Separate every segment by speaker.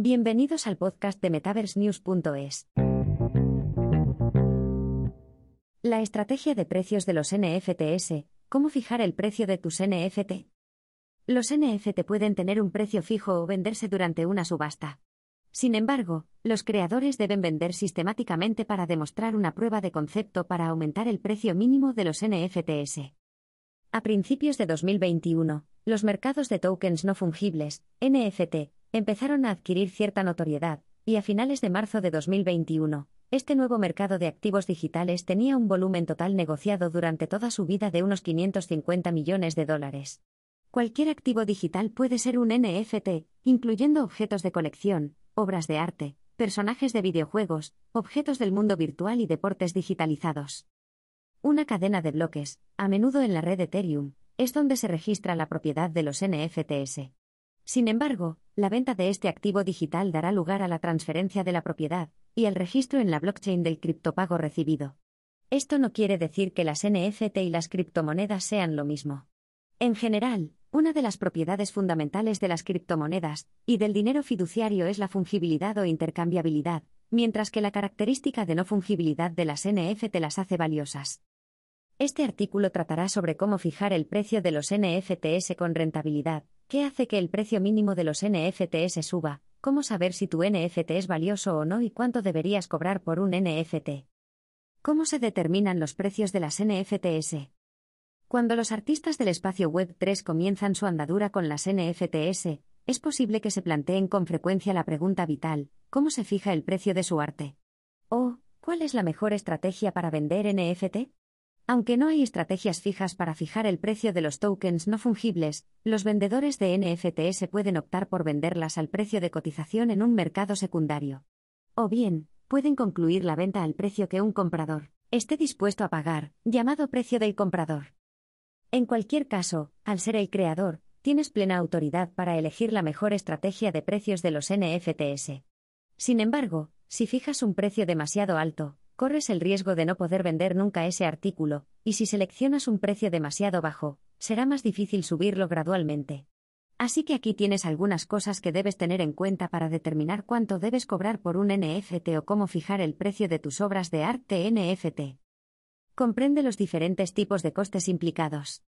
Speaker 1: Bienvenidos al podcast de MetaverseNews.es. La estrategia de precios de los NFTs. ¿Cómo fijar el precio de tus NFT? Los NFT pueden tener un precio fijo o venderse durante una subasta. Sin embargo, los creadores deben vender sistemáticamente para demostrar una prueba de concepto para aumentar el precio mínimo de los NFTs. A principios de 2021, los mercados de tokens no fungibles, NFT, empezaron a adquirir cierta notoriedad, y a finales de marzo de 2021, este nuevo mercado de activos digitales tenía un volumen total negociado durante toda su vida de unos 550 millones de dólares. Cualquier activo digital puede ser un NFT, incluyendo objetos de colección, obras de arte, personajes de videojuegos, objetos del mundo virtual y deportes digitalizados. Una cadena de bloques, a menudo en la red Ethereum, es donde se registra la propiedad de los NFTs. Sin embargo, la venta de este activo digital dará lugar a la transferencia de la propiedad y al registro en la blockchain del criptopago recibido. Esto no quiere decir que las NFT y las criptomonedas sean lo mismo. En general, una de las propiedades fundamentales de las criptomonedas y del dinero fiduciario es la fungibilidad o intercambiabilidad, mientras que la característica de no fungibilidad de las NFT las hace valiosas. Este artículo tratará sobre cómo fijar el precio de los NFTs con rentabilidad, qué hace que el precio mínimo de los NFTs suba, cómo saber si tu NFT es valioso o no y cuánto deberías cobrar por un NFT. ¿Cómo se determinan los precios de las NFTs? Cuando los artistas del espacio Web 3 comienzan su andadura con las NFTs, es posible que se planteen con frecuencia la pregunta vital, ¿cómo se fija el precio de su arte? ¿O, cuál es la mejor estrategia para vender NFT? Aunque no hay estrategias fijas para fijar el precio de los tokens no fungibles, los vendedores de NFTs pueden optar por venderlas al precio de cotización en un mercado secundario. O bien, pueden concluir la venta al precio que un comprador esté dispuesto a pagar, llamado precio del comprador. En cualquier caso, al ser el creador, tienes plena autoridad para elegir la mejor estrategia de precios de los NFTs. Sin embargo, si fijas un precio demasiado alto, corres el riesgo de no poder vender nunca ese artículo, y si seleccionas un precio demasiado bajo, será más difícil subirlo gradualmente. Así que aquí tienes algunas cosas que debes tener en cuenta para determinar cuánto debes cobrar por un NFT o cómo fijar el precio de tus obras de arte NFT. Comprende los diferentes tipos de costes implicados.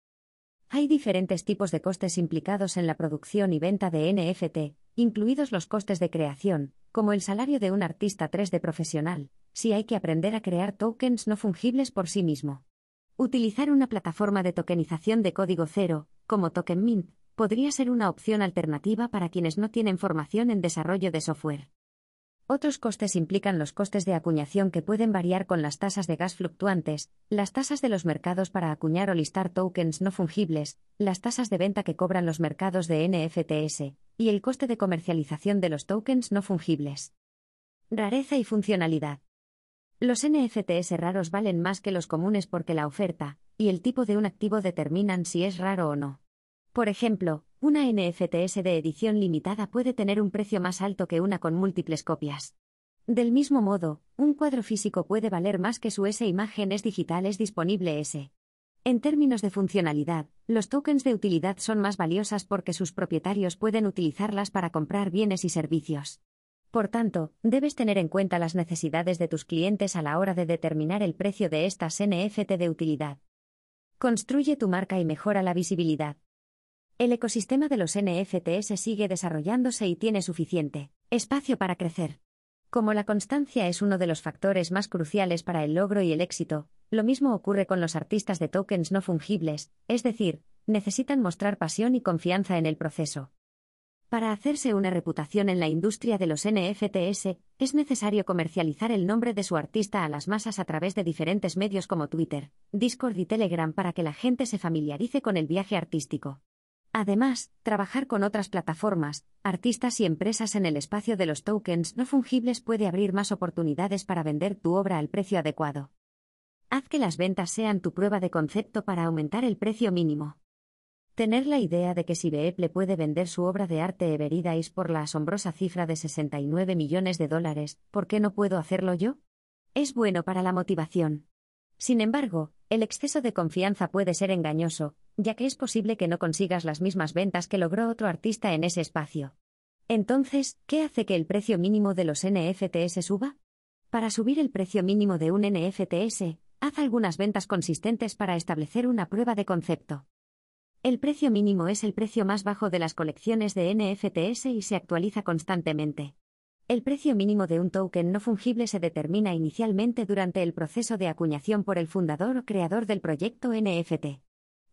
Speaker 1: Hay diferentes tipos de costes implicados en la producción y venta de NFT, incluidos los costes de creación, como el salario de un artista 3D profesional, si hay que aprender a crear tokens no fungibles por sí mismo. Utilizar una plataforma de tokenización de código cero, como Token Mint, podría ser una opción alternativa para quienes no tienen formación en desarrollo de software. Otros costes implican los costes de acuñación que pueden variar con las tasas de gas fluctuantes, las tasas de los mercados para acuñar o listar tokens no fungibles, las tasas de venta que cobran los mercados de NFTs, y el coste de comercialización de los tokens no fungibles. Rareza y funcionalidad. Los NFTs raros valen más que los comunes porque la oferta y el tipo de un activo determinan si es raro o no. Por ejemplo, una NFTs de edición limitada puede tener un precio más alto que una con múltiples copias. Del mismo modo, un cuadro físico puede valer más que su S imágenes digitales disponible S. En términos de funcionalidad, los tokens de utilidad son más valiosas porque sus propietarios pueden utilizarlas para comprar bienes y servicios. Por tanto, debes tener en cuenta las necesidades de tus clientes a la hora de determinar el precio de estas NFT de utilidad. Construye tu marca y mejora la visibilidad. El ecosistema de los NFTs sigue desarrollándose y tiene suficiente espacio para crecer. Como la constancia es uno de los factores más cruciales para el logro y el éxito, lo mismo ocurre con los artistas de tokens no fungibles, es decir, necesitan mostrar pasión y confianza en el proceso. Para hacerse una reputación en la industria de los NFTs, es necesario comercializar el nombre de su artista a las masas a través de diferentes medios como Twitter, Discord y Telegram para que la gente se familiarice con el viaje artístico. Además, trabajar con otras plataformas, artistas y empresas en el espacio de los tokens no fungibles puede abrir más oportunidades para vender tu obra al precio adecuado. Haz que las ventas sean tu prueba de concepto para aumentar el precio mínimo. Tener la idea de que si Beeple puede vender su obra de arte Everidais por la asombrosa cifra de 69 millones de dólares, ¿por qué no puedo hacerlo yo? Es bueno para la motivación. Sin embargo, el exceso de confianza puede ser engañoso, ya que es posible que no consigas las mismas ventas que logró otro artista en ese espacio. Entonces, ¿qué hace que el precio mínimo de los NFTs suba? Para subir el precio mínimo de un NFTs, haz algunas ventas consistentes para establecer una prueba de concepto. El precio mínimo es el precio más bajo de las colecciones de NFTs y se actualiza constantemente. El precio mínimo de un token no fungible se determina inicialmente durante el proceso de acuñación por el fundador o creador del proyecto NFT.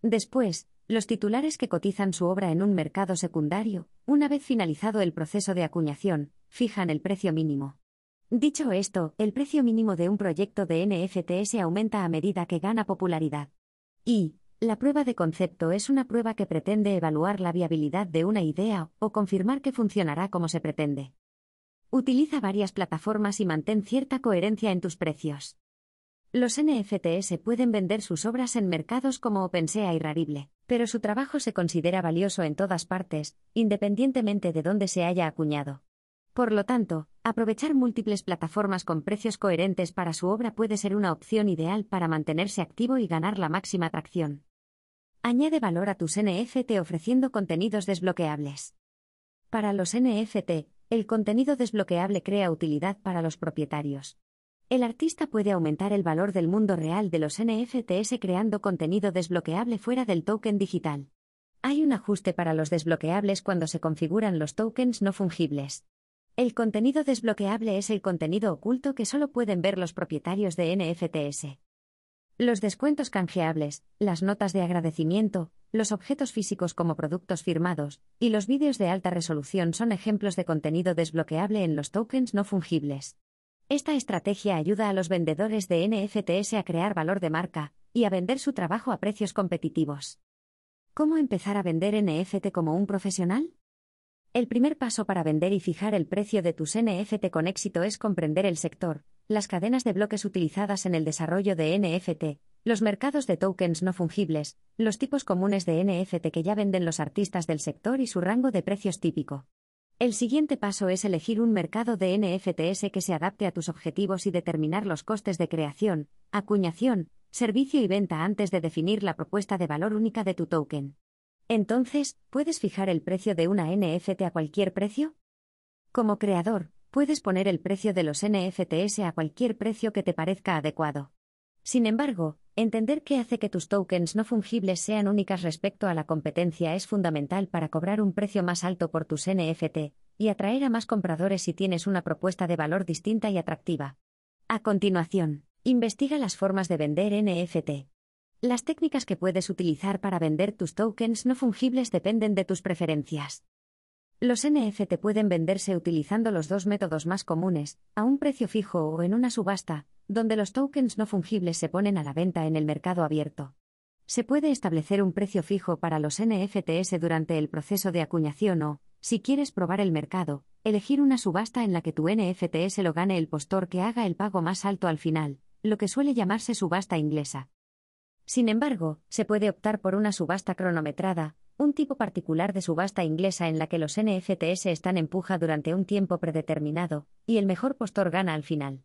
Speaker 1: Después, los titulares que cotizan su obra en un mercado secundario, una vez finalizado el proceso de acuñación, fijan el precio mínimo. Dicho esto, el precio mínimo de un proyecto de NFT aumenta a medida que gana popularidad. Y, la prueba de concepto es una prueba que pretende evaluar la viabilidad de una idea o confirmar que funcionará como se pretende. Utiliza varias plataformas y mantén cierta coherencia en tus precios. Los NFTs pueden vender sus obras en mercados como OpenSea y Rarible, pero su trabajo se considera valioso en todas partes, independientemente de dónde se haya acuñado. Por lo tanto, aprovechar múltiples plataformas con precios coherentes para su obra puede ser una opción ideal para mantenerse activo y ganar la máxima atracción. Añade valor a tus NFT ofreciendo contenidos desbloqueables. Para los NFT, el contenido desbloqueable crea utilidad para los propietarios. El artista puede aumentar el valor del mundo real de los NFTs creando contenido desbloqueable fuera del token digital. Hay un ajuste para los desbloqueables cuando se configuran los tokens no fungibles. El contenido desbloqueable es el contenido oculto que solo pueden ver los propietarios de NFTs. Los descuentos canjeables, las notas de agradecimiento, los objetos físicos como productos firmados, y los vídeos de alta resolución son ejemplos de contenido desbloqueable en los tokens no fungibles. Esta estrategia ayuda a los vendedores de NFTs a crear valor de marca y a vender su trabajo a precios competitivos. ¿Cómo empezar a vender NFT como un profesional? El primer paso para vender y fijar el precio de tus NFT con éxito es comprender el sector, las cadenas de bloques utilizadas en el desarrollo de NFT, los mercados de tokens no fungibles, los tipos comunes de NFT que ya venden los artistas del sector y su rango de precios típico. El siguiente paso es elegir un mercado de NFTs que se adapte a tus objetivos y determinar los costes de creación, acuñación, servicio y venta antes de definir la propuesta de valor única de tu token. Entonces, ¿puedes fijar el precio de una NFT a cualquier precio? Como creador, puedes poner el precio de los NFTs a cualquier precio que te parezca adecuado. Sin embargo, entender qué hace que tus tokens no fungibles sean únicas respecto a la competencia es fundamental para cobrar un precio más alto por tus NFT y atraer a más compradores si tienes una propuesta de valor distinta y atractiva. A continuación, investiga las formas de vender NFT. Las técnicas que puedes utilizar para vender tus tokens no fungibles dependen de tus preferencias. Los NFT pueden venderse utilizando los dos métodos más comunes, a un precio fijo o en una subasta, donde los tokens no fungibles se ponen a la venta en el mercado abierto. Se puede establecer un precio fijo para los NFTs durante el proceso de acuñación o, si quieres probar el mercado, elegir una subasta en la que tu NFT lo gane el postor que haga el pago más alto al final, lo que suele llamarse subasta inglesa. Sin embargo, se puede optar por una subasta cronometrada, un tipo particular de subasta inglesa en la que los NFTs están en puja durante un tiempo predeterminado, y el mejor postor gana al final.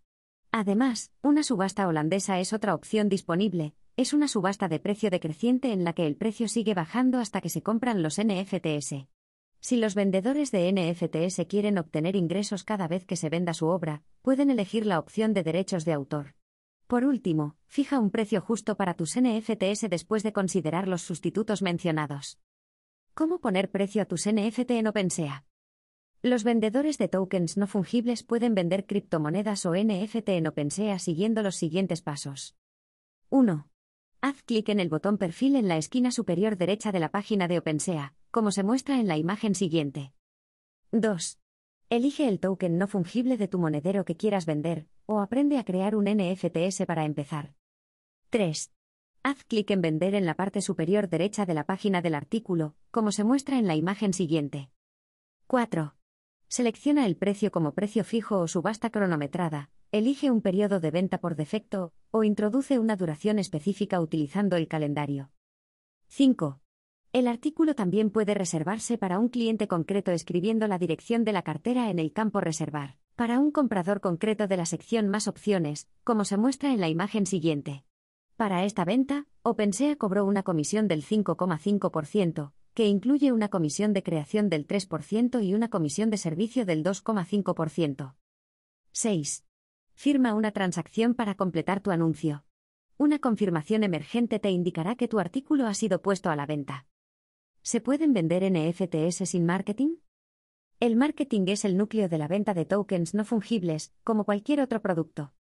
Speaker 1: Además, una subasta holandesa es otra opción disponible, es una subasta de precio decreciente en la que el precio sigue bajando hasta que se compran los NFTs. Si los vendedores de NFTs quieren obtener ingresos cada vez que se venda su obra, pueden elegir la opción de derechos de autor. Por último, fija un precio justo para tus NFTs después de considerar los sustitutos mencionados. ¿Cómo poner precio a tus NFT en OpenSea? Los vendedores de tokens no fungibles pueden vender criptomonedas o NFT en OpenSea siguiendo los siguientes pasos. 1. Haz clic en el botón perfil en la esquina superior derecha de la página de OpenSea, como se muestra en la imagen siguiente. 2. Elige el token no fungible de tu monedero que quieras vender, o aprende a crear un NFTs para empezar. 3. Haz clic en Vender en la parte superior derecha de la página del artículo, como se muestra en la imagen siguiente. 4. Selecciona el precio como precio fijo o subasta cronometrada, elige un periodo de venta por defecto, o introduce una duración específica utilizando el calendario. 5. El artículo también puede reservarse para un cliente concreto escribiendo la dirección de la cartera en el campo Reservar, para un comprador concreto de la sección Más opciones, como se muestra en la imagen siguiente. Para esta venta, OpenSea cobró una comisión del 5,5%, que incluye una comisión de creación del 3% y una comisión de servicio del 2,5%. 6. Firma una transacción para completar tu anuncio. Una confirmación emergente te indicará que tu artículo ha sido puesto a la venta. ¿Se pueden vender NFTs sin marketing? El marketing es el núcleo de la venta de tokens no fungibles, como cualquier otro producto.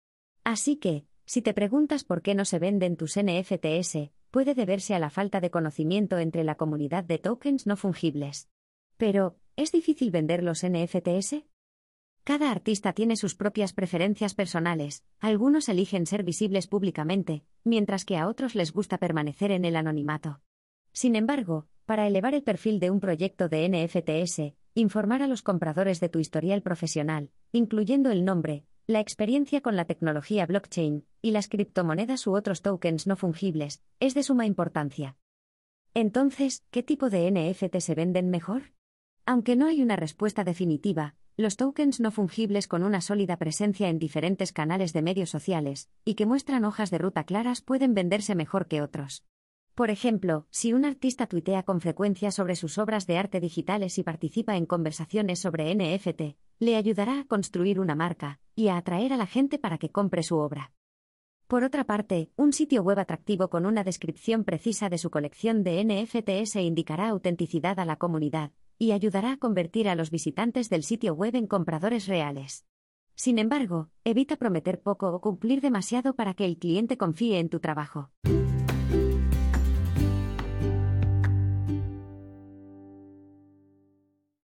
Speaker 1: Así que, si te preguntas por qué no se venden tus NFTs, puede deberse a la falta de conocimiento entre la comunidad de tokens no fungibles. Pero, ¿es difícil vender los NFTs? Cada artista tiene sus propias preferencias personales, algunos eligen ser visibles públicamente, mientras que a otros les gusta permanecer en el anonimato. Sin embargo, para elevar el perfil de un proyecto de NFTs, informar a los compradores de tu historial profesional, incluyendo el nombre, la experiencia con la tecnología blockchain y las criptomonedas u otros tokens no fungibles es de suma importancia. Entonces, ¿qué tipo de NFT se venden mejor? Aunque no hay una respuesta definitiva, los tokens no fungibles con una sólida presencia en diferentes canales de medios sociales y que muestran hojas de ruta claras pueden venderse mejor que otros. Por ejemplo, si un artista tuitea con frecuencia sobre sus obras de arte digitales y participa en conversaciones sobre NFT, le ayudará a construir una marca y a atraer a la gente para que compre su obra. Por otra parte, un sitio web atractivo con una descripción precisa de su colección de NFTs indicará autenticidad a la comunidad y ayudará a convertir a los visitantes del sitio web en compradores reales. Sin embargo, evita prometer poco o cumplir demasiado para que el cliente confíe en tu trabajo.